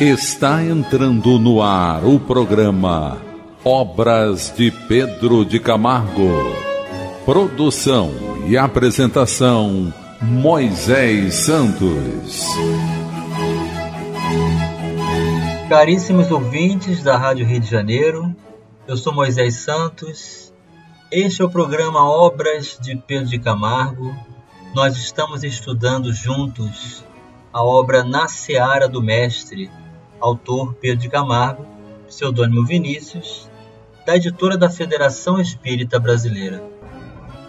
Está entrando no ar o programa Obras de Pedro de Camargo. Produção e apresentação Moisés Santos. Caríssimos ouvintes da Rádio Rio de Janeiro, eu sou Moisés Santos. Este é o programa Obras de Pedro de Camargo. Nós estamos estudando juntos a obra Na Seara do Mestre, autor Pedro Camargo, pseudônimo Vinícius, da editora da Federação Espírita Brasileira.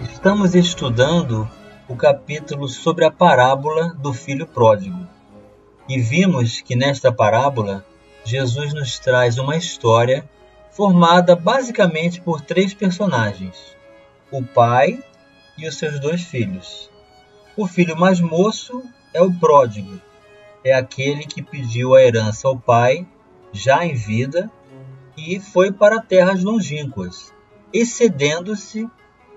Estamos estudando o capítulo sobre a parábola do filho pródigo. E vimos que nesta parábola Jesus nos traz uma história formada basicamente por três personagens: o pai e os seus dois filhos. O filho mais moço é o pródigo, é aquele que pediu a herança ao pai, já em vida, e foi para terras longínquas, excedendo-se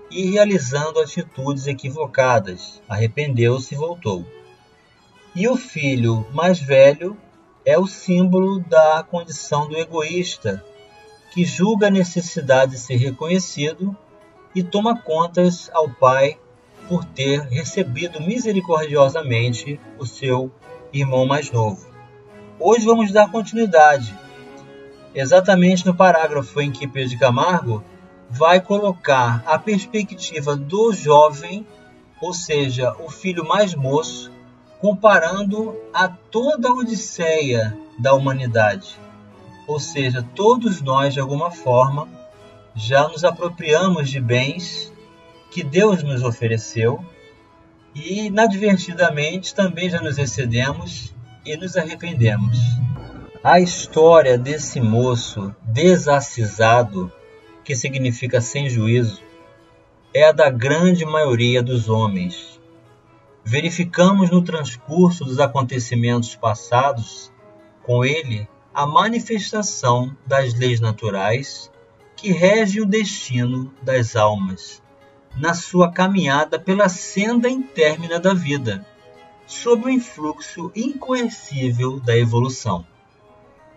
e realizando atitudes equivocadas. Arrependeu-se e voltou. E o filho mais velho é o símbolo da condição do egoísta, que julga a necessidade de ser reconhecido e toma contas ao pai por ter recebido misericordiosamente o seu irmão mais novo. Hoje vamos dar continuidade, exatamente no parágrafo em que Pedro de Camargo vai colocar a perspectiva do jovem, ou seja, o filho mais moço, comparando a toda a odisseia da humanidade. Ou seja, todos nós, de alguma forma, já nos apropriamos de bens que Deus nos ofereceu e inadvertidamente também já nos excedemos e nos arrependemos. A história desse moço desacisado, que significa sem juízo, é a da grande maioria dos homens. Verificamos no transcurso dos acontecimentos passados com ele a manifestação das leis naturais que regem o destino das almas na sua caminhada pela senda intermina da vida, sob o influxo incoercível da evolução.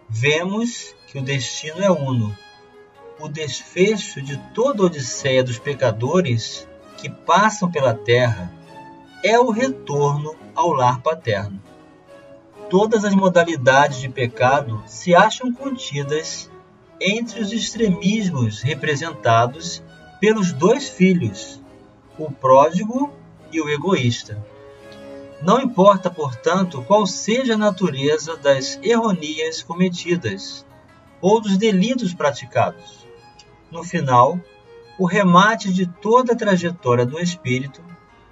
Vemos que o destino é uno. O desfecho de toda a odisseia dos pecadores que passam pela terra é o retorno ao lar paterno. Todas as modalidades de pecado se acham contidas entre os extremismos representados pelos dois filhos, o pródigo e o egoísta. Não importa, portanto, qual seja a natureza das erronias cometidas ou dos delitos praticados. No final, o remate de toda a trajetória do espírito,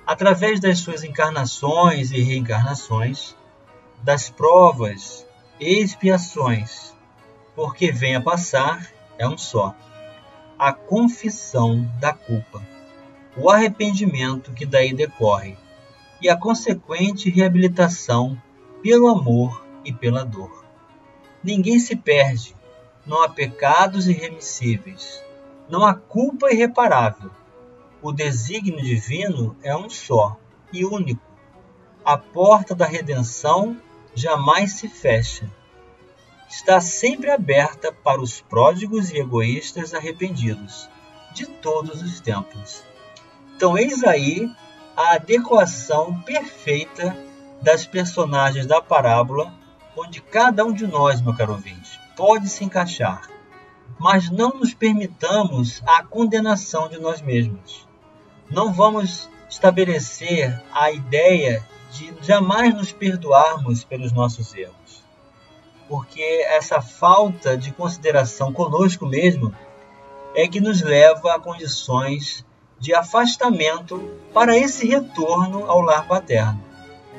através das suas encarnações e reencarnações, das provas e expiações, porque vem a passar, é um só a confissão da culpa, o arrependimento que daí decorre e a consequente reabilitação pelo amor e pela dor. Ninguém se perde, não há pecados irremissíveis, não há culpa irreparável. O desígnio divino é um só e único. A porta da redenção jamais se fecha está sempre aberta para os pródigos e egoístas arrependidos de todos os tempos. Então, eis aí a adequação perfeita das personagens da parábola, onde cada um de nós, meu caro ouvinte, pode se encaixar. Mas não nos permitamos a condenação de nós mesmos. Não vamos estabelecer a ideia de jamais nos perdoarmos pelos nossos erros porque essa falta de consideração conosco mesmo é que nos leva a condições de afastamento para esse retorno ao lar paterno.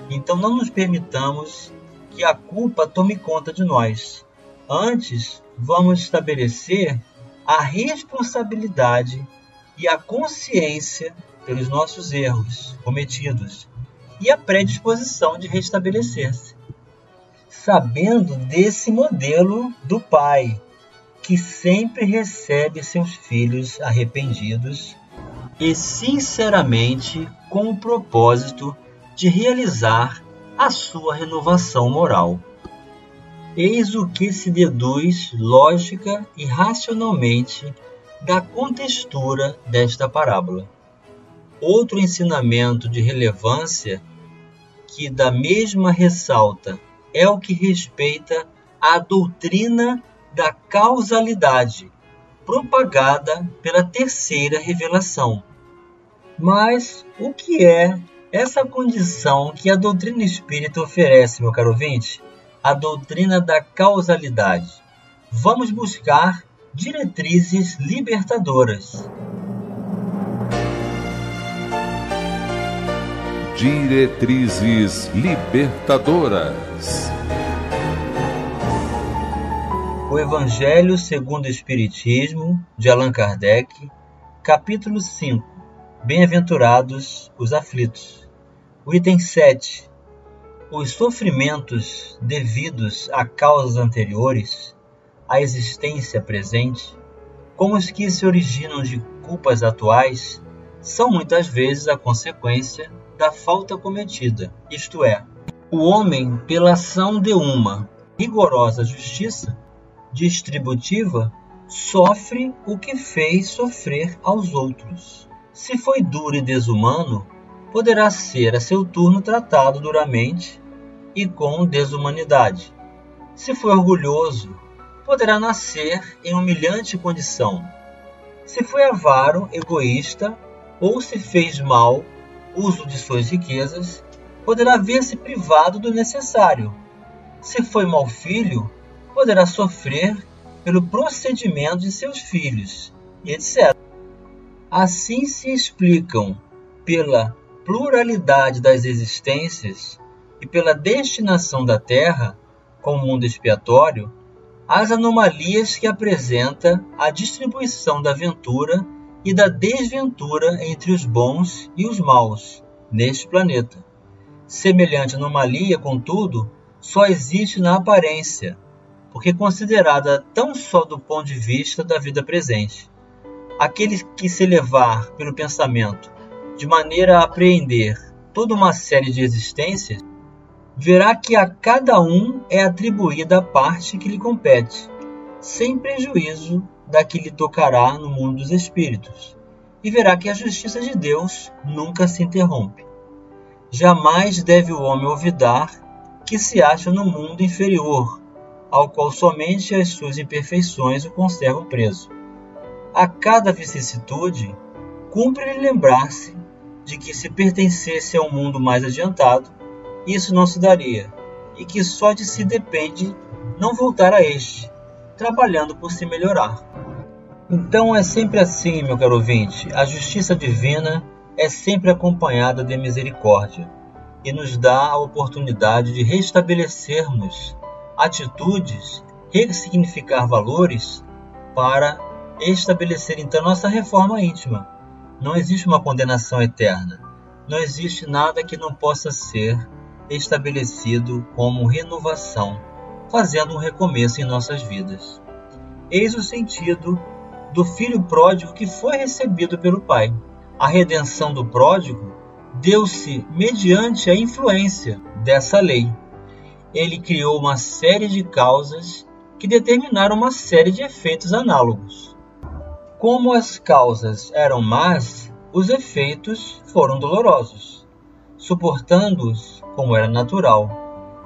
Então não nos permitamos que a culpa tome conta de nós. Antes, vamos estabelecer a responsabilidade e a consciência pelos nossos erros cometidos e a predisposição de restabelecer-se sabendo desse modelo do pai, que sempre recebe seus filhos arrependidos e sinceramente com o propósito de realizar a sua renovação moral. Eis o que se deduz lógica e racionalmente da contextura desta parábola. Outro ensinamento de relevância que da mesma ressalta é o que respeita à doutrina da causalidade, propagada pela terceira revelação. Mas o que é essa condição que a doutrina espírita oferece, meu caro ouvinte? A doutrina da causalidade. Vamos buscar diretrizes libertadoras. Diretrizes libertadoras. O Evangelho segundo o Espiritismo, de Allan Kardec, capítulo 5. Bem-aventurados os aflitos. O item 7. Os sofrimentos devidos a causas anteriores a existência presente, como os que se originam de culpas atuais, são muitas vezes a consequência da falta cometida, isto é, o homem, pela ação de uma rigorosa justiça distributiva, sofre o que fez sofrer aos outros. Se foi duro e desumano, poderá ser a seu turno tratado duramente e com desumanidade. Se foi orgulhoso, poderá nascer em humilhante condição. Se foi avaro, egoísta ou se fez mal uso de suas riquezas, poderá ver-se privado do necessário. Se foi mau filho, poderá sofrer pelo procedimento de seus filhos, e etc. Assim se explicam, pela pluralidade das existências e pela destinação da Terra como mundo expiatório, as anomalias que apresenta a distribuição da ventura e da desventura entre os bons e os maus neste planeta. Semelhante anomalia, contudo, só existe na aparência, porque considerada tão só do ponto de vista da vida presente. Aquele que se levar pelo pensamento de maneira a apreender toda uma série de existências verá que a cada um é atribuída a parte que lhe compete, sem prejuízo da que lhe tocará no mundo dos espíritos, e verá que a justiça de Deus nunca se interrompe. Jamais deve o homem olvidar que se acha no mundo inferior, ao qual somente as suas imperfeições o conservam preso. A cada vicissitude, cumpre-lhe lembrar-se de que se pertencesse a um mundo mais adiantado, isso não se daria, e que só de si depende não voltar a este, trabalhando por se melhorar. Então é sempre assim, meu caro ouvinte, a justiça divina é sempre acompanhada de misericórdia e nos dá a oportunidade de restabelecermos atitudes, ressignificar valores para estabelecer então nossa reforma íntima. Não existe uma condenação eterna. Não existe nada que não possa ser estabelecido como renovação, fazendo um recomeço em nossas vidas. Eis o sentido do filho pródigo que foi recebido pelo Pai. A redenção do pródigo deu-se mediante a influência dessa lei. Ele criou uma série de causas que determinaram uma série de efeitos análogos. Como as causas eram más, os efeitos foram dolorosos, suportando-os como era natural,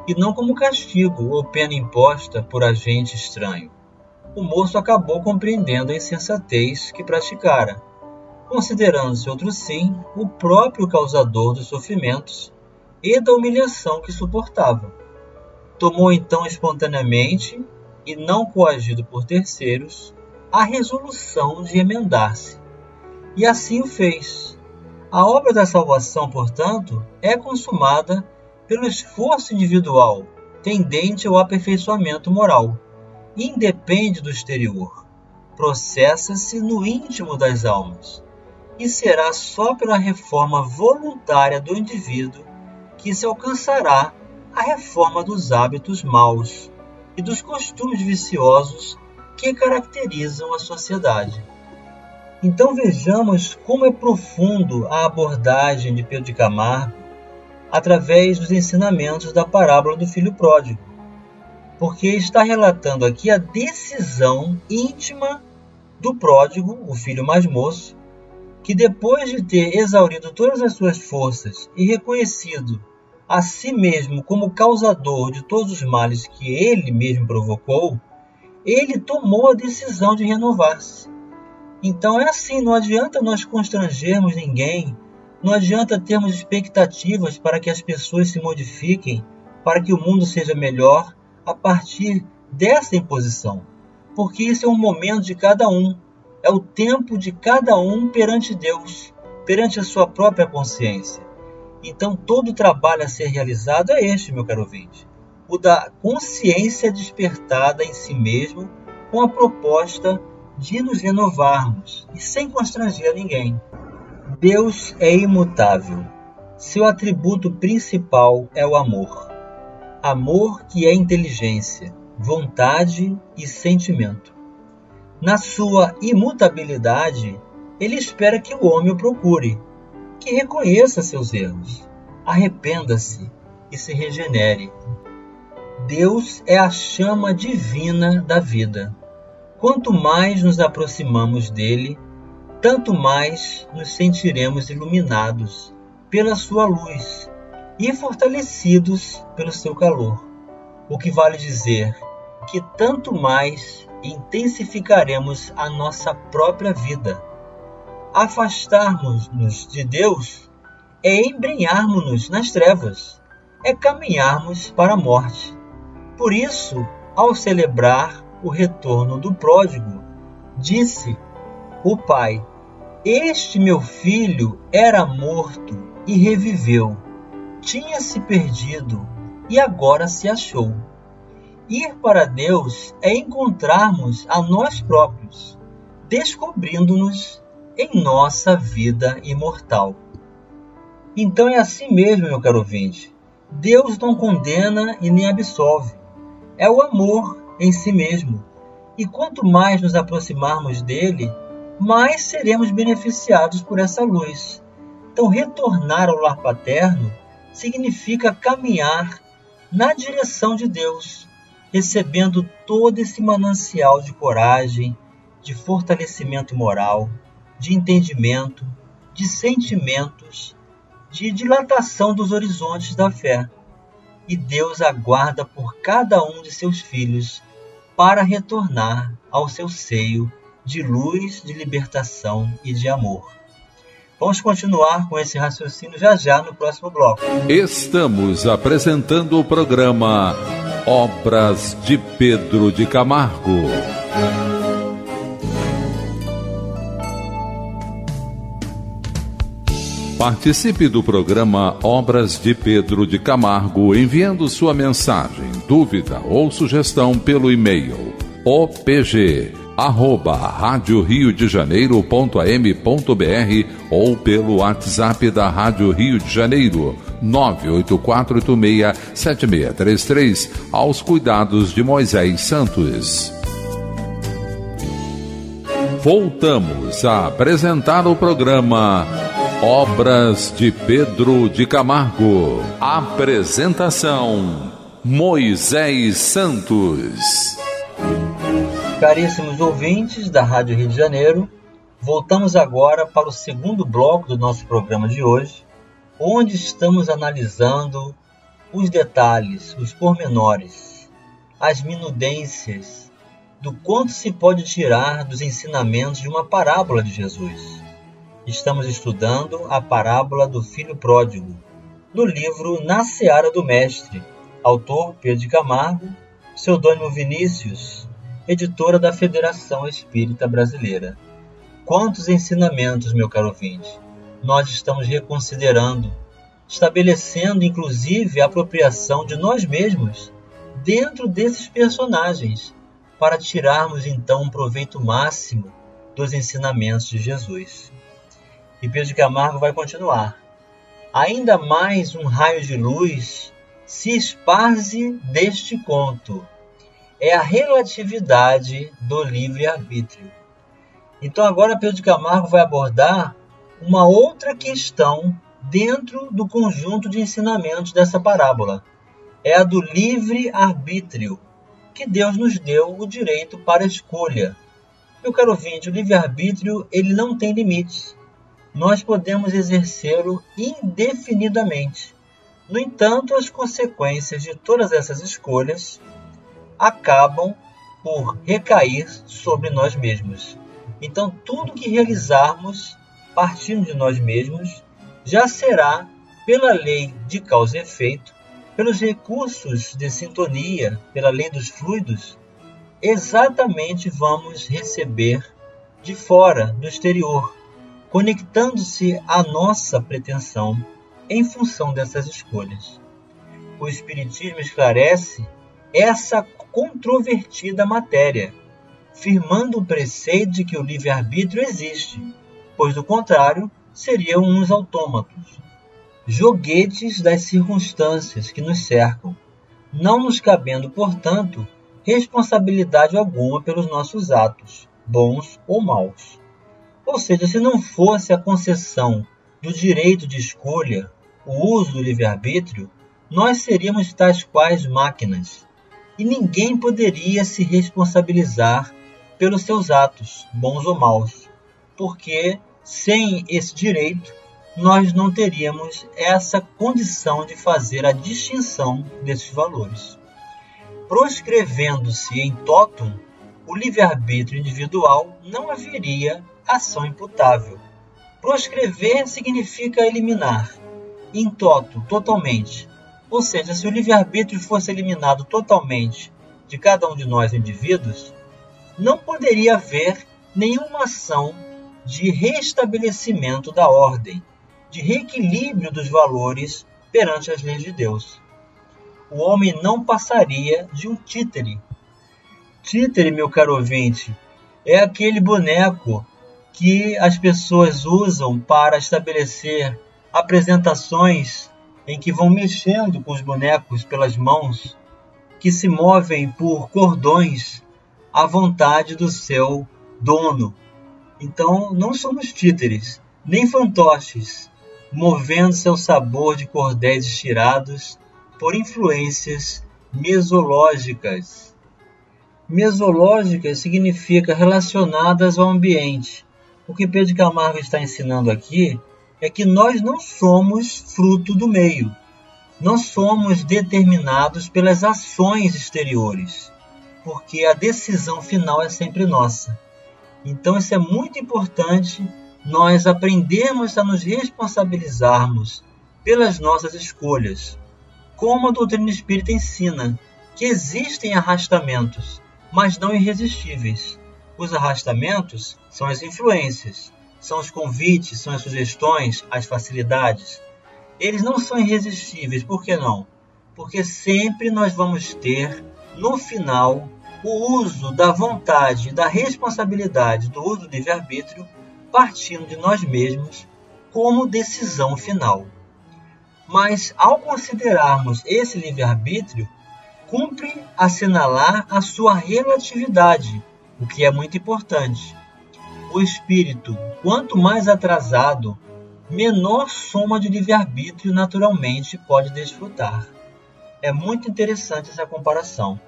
e não como castigo ou pena imposta por agente estranho. O moço acabou compreendendo a insensatez que praticara, considerando-se outro sim o próprio causador dos sofrimentos e da humilhação que suportava. Tomou então espontaneamente, e não coagido por terceiros, a resolução de emendar-se. E assim o fez. A obra da salvação, portanto, é consumada pelo esforço individual tendente ao aperfeiçoamento moral. Independe do exterior, processa-se no íntimo das almas, e será só pela reforma voluntária do indivíduo que se alcançará a reforma dos hábitos maus e dos costumes viciosos que caracterizam a sociedade. Então vejamos como é profundo a abordagem de Pedro de Camargo através dos ensinamentos da parábola do filho pródigo. porque está relatando aqui a decisão íntima do pródigo, o filho mais moço, que depois de ter exaurido todas as suas forças e reconhecido a si mesmo como causador de todos os males que ele mesmo provocou, ele tomou a decisão de renovar-se. Então é assim, não adianta nós constrangermos ninguém, não adianta termos expectativas para que as pessoas se modifiquem, para que o mundo seja melhor a partir dessa imposição, porque isso é um momento de cada um, é o tempo de cada um perante Deus, perante a sua própria consciência. Então todo o trabalho a ser realizado é este, meu caro ouvinte o da consciência despertada em si mesmo com a proposta de nos renovarmos e sem constranger ninguém. Deus é imutável. Seu atributo principal é o amor. Amor que é inteligência, vontade e sentimento. Na sua imutabilidade, ele espera que o homem o procure, que reconheça seus erros, arrependa-se e se regenere. Deus é a chama divina da vida. Quanto mais nos aproximamos dele, tanto mais nos sentiremos iluminados pela sua luz e fortalecidos pelo seu calor. O que vale dizer que tanto mais intensificaremos a nossa própria vida. Afastarmos-nos de Deus é embrenharmos-nos nas trevas, é caminharmos para a morte. Por isso, ao celebrar o retorno do pródigo, disse o pai: Este meu filho era morto e reviveu, tinha se perdido e agora se achou. Ir para Deus é encontrarmos a nós próprios, descobrindo-nos em nossa vida imortal. Então é assim mesmo, meu caro ouvinte. Deus não condena e nem absolve é o amor em si mesmo. E quanto mais nos aproximarmos dele, mais seremos beneficiados por essa luz. Então, retornar ao lar paterno significa caminhar na direção de Deus, recebendo todo esse manancial de coragem, de fortalecimento moral, de entendimento, de sentimentos, de dilatação dos horizontes da fé e Deus aguarda por cada um de seus filhos para retornar ao seu seio de luz, de libertação e de amor. Vamos continuar com esse raciocínio já já no próximo bloco. Estamos apresentando o programa Obras de Pedro de Camargo. Participe do programa Obras de Pedro de Camargo enviando sua mensagem, dúvida ou sugestão pelo e-mail opg arroba rádio Rio de Janeiro.am.br ou pelo WhatsApp da Rádio Rio de Janeiro 984867633 aos cuidados de Moisés Santos. Voltamos a apresentar o programa Obras de Pedro de Camargo. Apresentação: Moisés Santos. Caríssimos ouvintes da Rádio Rio de Janeiro, voltamos agora para o segundo bloco do nosso programa de hoje, onde estamos analisando os detalhes, os pormenores, as minudências do quanto se pode tirar dos ensinamentos de uma parábola de Jesus. Estamos estudando a parábola do filho pródigo, no livro Na Seara do Mestre, autor Pedro de Camargo, pseudônimo Vinícius, editora da Federação Espírita Brasileira. Quantos ensinamentos, meu caro ouvinte, nós estamos reconsiderando, estabelecendo inclusive a apropriação de nós mesmos dentro desses personagens, para tirarmos então um proveito máximo dos ensinamentos de Jesus. E Pedro Camargo vai continuar. Ainda mais um raio de luz se esparze deste conto. É a relatividade do livre-arbítrio. Então agora Pedro de Camargo vai abordar uma outra questão dentro do conjunto de ensinamentos dessa parábola. É a do livre-arbítrio. que Deus nos deu o direito para escolha. Meu caro ouvinte, o livre-arbítrio ele não tem limites. Nós podemos exercê-lo indefinidamente. No entanto, as consequências de todas essas escolhas acabam por recair sobre nós mesmos. Então, tudo que realizarmos partindo de nós mesmos já será, pela lei de causa e efeito, pelos recursos de sintonia, pela lei dos fluidos, exatamente vamos receber de fora, do exterior, conectando-se à nossa pretensão em função dessas escolhas. O Espiritismo esclarece essa controvertida matéria, firmando o preceito de que o livre-arbítrio existe, pois do contrário seriam uns autômatos, joguetes das circunstâncias que nos cercam, não nos cabendo, portanto, responsabilidade alguma pelos nossos atos, bons ou maus. Ou seja, se não fosse a concessão do direito de escolha, o uso do livre-arbítrio, nós seríamos tais quais máquinas, e ninguém poderia se responsabilizar pelos seus atos, bons ou maus, porque sem esse direito nós não teríamos essa condição de fazer a distinção desses valores. Proscrevendo-se em totum o livre-arbítrio individual, não haveria ação imputável. Proscrever significa eliminar, in toto, totalmente, ou seja, se o livre-arbítrio fosse eliminado totalmente de cada um de nós indivíduos, não poderia haver nenhuma ação de restabelecimento da ordem, de reequilíbrio dos valores perante as leis de Deus. O homem não passaria de um títere. Títere, meu caro ouvinte, é aquele boneco que as pessoas usam para estabelecer apresentações em que vão mexendo com os bonecos pelas mãos, que se movem por cordões à vontade do seu dono. Então, não somos títeres, nem fantoches, movendo seu sabor de cordéis estirados por influências mesológicas. Mesológicas significa relacionadas ao ambiente. O que Pedro Camargo está ensinando aqui é que nós não somos fruto do meio. Nós somos determinados pelas ações exteriores, porque a decisão final é sempre nossa. Então, isso é muito importante nós aprendermos a nos responsabilizarmos pelas nossas escolhas. Como a doutrina espírita ensina que existem arrastamentos, mas não irresistíveis. Os arrastamentos são as influências, são os convites, são as sugestões, as facilidades. Eles não são irresistíveis, por que não? Porque sempre nós vamos ter, no final, o uso da vontade, da responsabilidade do uso do livre-arbítrio partindo de nós mesmos como decisão final. Mas, ao considerarmos esse livre-arbítrio, cumpre assinalar a sua relatividade, o que é muito importante o espírito, quanto mais atrasado, menor soma de livre-arbítrio naturalmente pode desfrutar. É muito interessante essa comparação,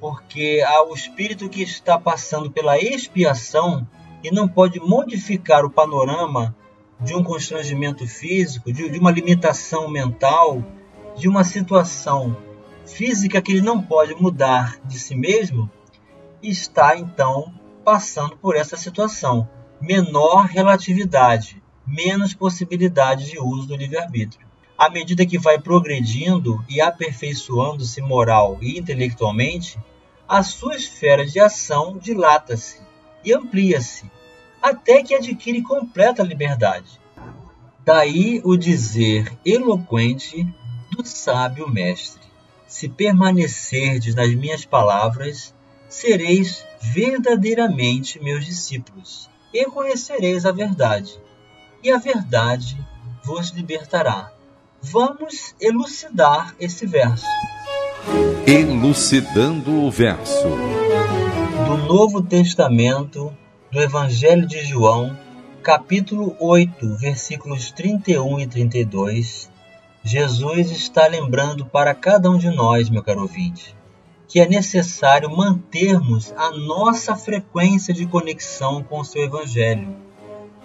porque o espírito que está passando pela expiação e não pode modificar o panorama de um constrangimento físico, de uma limitação mental, de uma situação física que ele não pode mudar de si mesmo, está então passando por essa situação. Menor relatividade, menos possibilidade de uso do livre-arbítrio. À medida que vai progredindo e aperfeiçoando-se moral e intelectualmente, a sua esfera de ação dilata-se e amplia-se, até que adquire completa liberdade. Daí o dizer eloquente do sábio mestre: Se permanecerdes nas minhas palavras, sereis verdadeiramente meus discípulos, e conhecereis a verdade, e a verdade vos libertará. Vamos elucidar esse verso. Elucidando o verso. Do Novo Testamento, do Evangelho de João, capítulo 8, versículos 31 e 32, Jesus está lembrando para cada um de nós, meu caro ouvinte, que é necessário mantermos a nossa frequência de conexão com o seu Evangelho.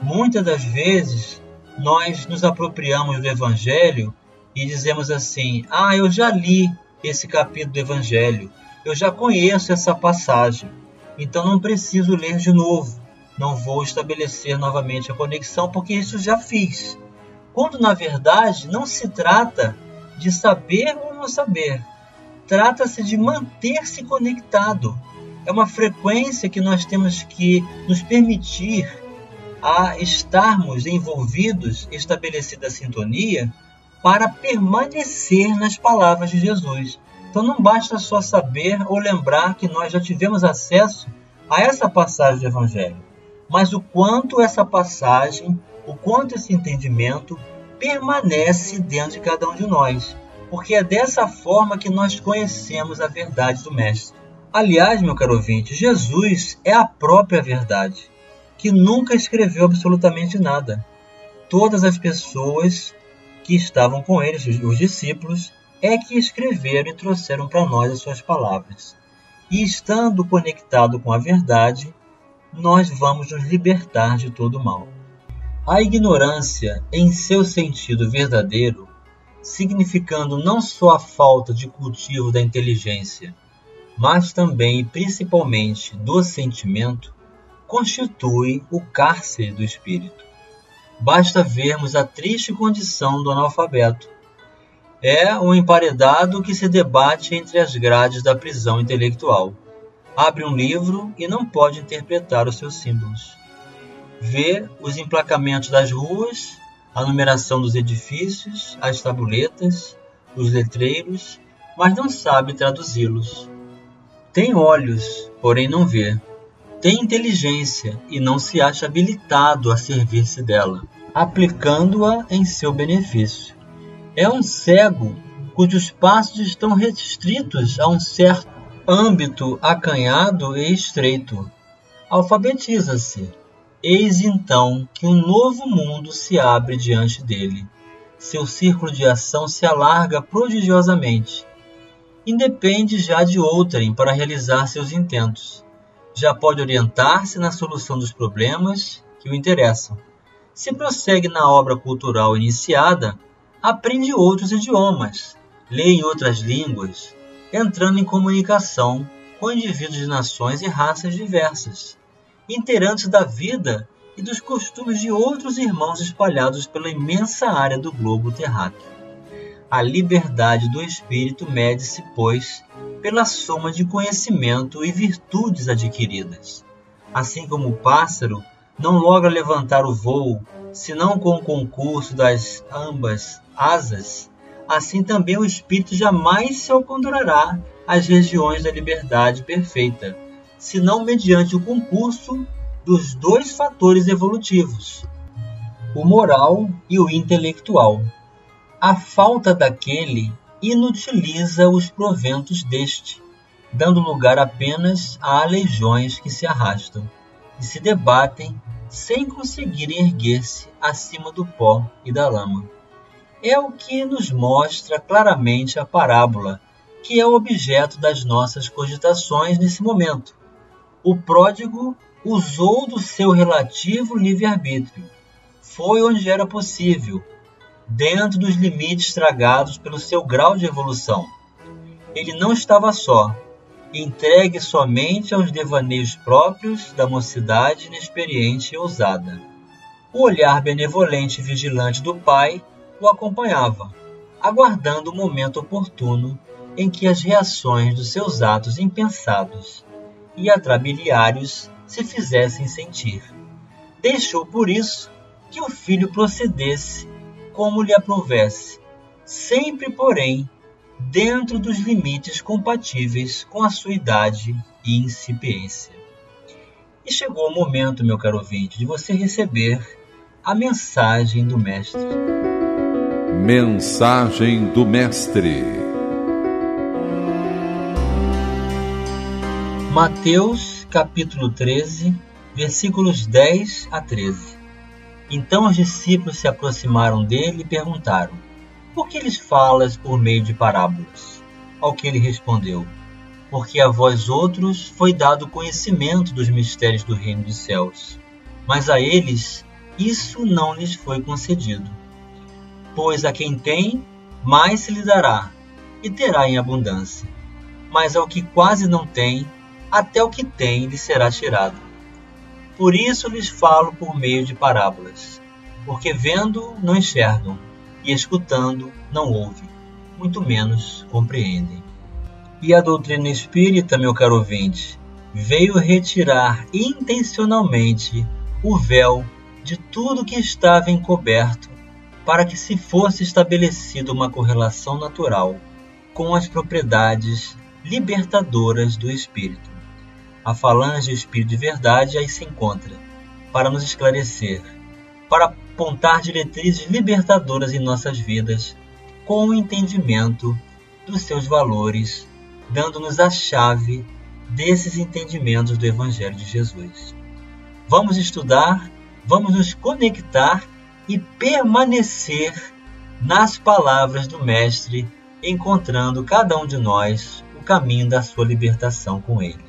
Muitas das vezes nós nos apropriamos do Evangelho e dizemos assim: Ah, eu já li esse capítulo do Evangelho, eu já conheço essa passagem, então não preciso ler de novo, não vou estabelecer novamente a conexão porque isso já fiz. Quando na verdade não se trata de saber ou não saber, trata-se de manter-se conectado. É uma frequência que nós temos que nos permitir a estarmos envolvidos, estabelecida a sintonia, para permanecer nas palavras de Jesus. Então não basta só saber ou lembrar que nós já tivemos acesso a essa passagem do Evangelho, mas o quanto essa passagem, o quanto esse entendimento permanece dentro de cada um de nós, porque é dessa forma que nós conhecemos a verdade do Mestre. Aliás, meu caro ouvinte, Jesus é a própria verdade que nunca escreveu absolutamente nada. Todas as pessoas que estavam com eles, os discípulos, é que escreveram e trouxeram para nós as suas palavras. E estando conectado com a verdade, nós vamos nos libertar de todo mal. A ignorância, em seu sentido verdadeiro, significando não só a falta de cultivo da inteligência, mas também e principalmente do sentimento, constitui o cárcere do espírito. Basta vermos a triste condição do analfabeto. É um emparedado que se debate entre as grades da prisão intelectual. Abre um livro e não pode interpretar os seus símbolos. Vê os emplacamentos das ruas, a numeração dos edifícios, as tabuletas, os letreiros, mas não sabe traduzi-los. Tem olhos, porém não vê tem inteligência e não se acha habilitado a servir-se dela, aplicando-a em seu benefício. É um cego cujos passos estão restritos a um certo âmbito acanhado e estreito. Alfabetiza-se. Eis então que um novo mundo se abre diante dele. Seu círculo de ação se alarga prodigiosamente. Independe já de outrem para realizar seus intentos já pode orientar-se na solução dos problemas que o interessam. Se prossegue na obra cultural iniciada, aprende outros idiomas, lê em outras línguas, entrando em comunicação com indivíduos de nações e raças diversas, inteirando-se da vida e dos costumes de outros irmãos espalhados pela imensa área do globo terráqueo. A liberdade do espírito mede-se, pois, pela soma de conhecimento e virtudes adquiridas. Assim como o pássaro não logra levantar o voo senão com o concurso das ambas asas, assim também o espírito jamais se alcançará às regiões da liberdade perfeita, senão mediante o concurso dos dois fatores evolutivos, o moral e o intelectual a falta daquele inutiliza os proventos deste, dando lugar apenas a legiões que se arrastam e se debatem sem conseguirem erguer-se acima do pó e da lama. É o que nos mostra claramente a parábola, que é o objeto das nossas cogitações nesse momento. O pródigo usou do seu relativo livre-arbítrio. Foi onde era possível, dentro dos limites tragados pelo seu grau de evolução. Ele não estava só, entregue somente aos devaneios próprios da mocidade inexperiente e ousada. O olhar benevolente e vigilante do pai o acompanhava, aguardando o momento oportuno em que as reações dos seus atos impensados e atrabiliários se fizessem sentir. Deixou por isso que o filho procedesse como lhe aprovesse, sempre, porém, dentro dos limites compatíveis com a sua idade e incipiência. E chegou o momento, meu caro ouvinte, de você receber a mensagem do Mestre. Mensagem do Mestre. Mateus, capítulo 13, versículos 10 a 13. Então os discípulos se aproximaram dele e perguntaram: Por que lhes falas por meio de parábolas? Ao que ele respondeu: porque a vós outros foi dado conhecimento dos mistérios do reino dos céus, mas a eles isso não lhes foi concedido. Pois a quem tem, mais se lhe dará, e terá em abundância. Mas ao que quase não tem, até o que tem lhe será tirado. Por isso lhes falo por meio de parábolas, porque vendo não enxergam, e escutando não ouvem, muito menos compreendem. E a doutrina espírita, meu caro ouvinte, veio retirar intencionalmente o véu de tudo que estava encoberto para que se fosse estabelecida uma correlação natural com as propriedades libertadoras do espírito. A falange do espírito de verdade aí se encontra para nos esclarecer, para apontar diretrizes libertadoras em nossas vidas com o entendimento dos seus valores dando-nos a chave desses entendimentos do Evangelho de Jesus. Vamos estudar, vamos nos conectar e permanecer nas palavras do Mestre, encontrando cada um de nós o caminho da sua libertação com Ele.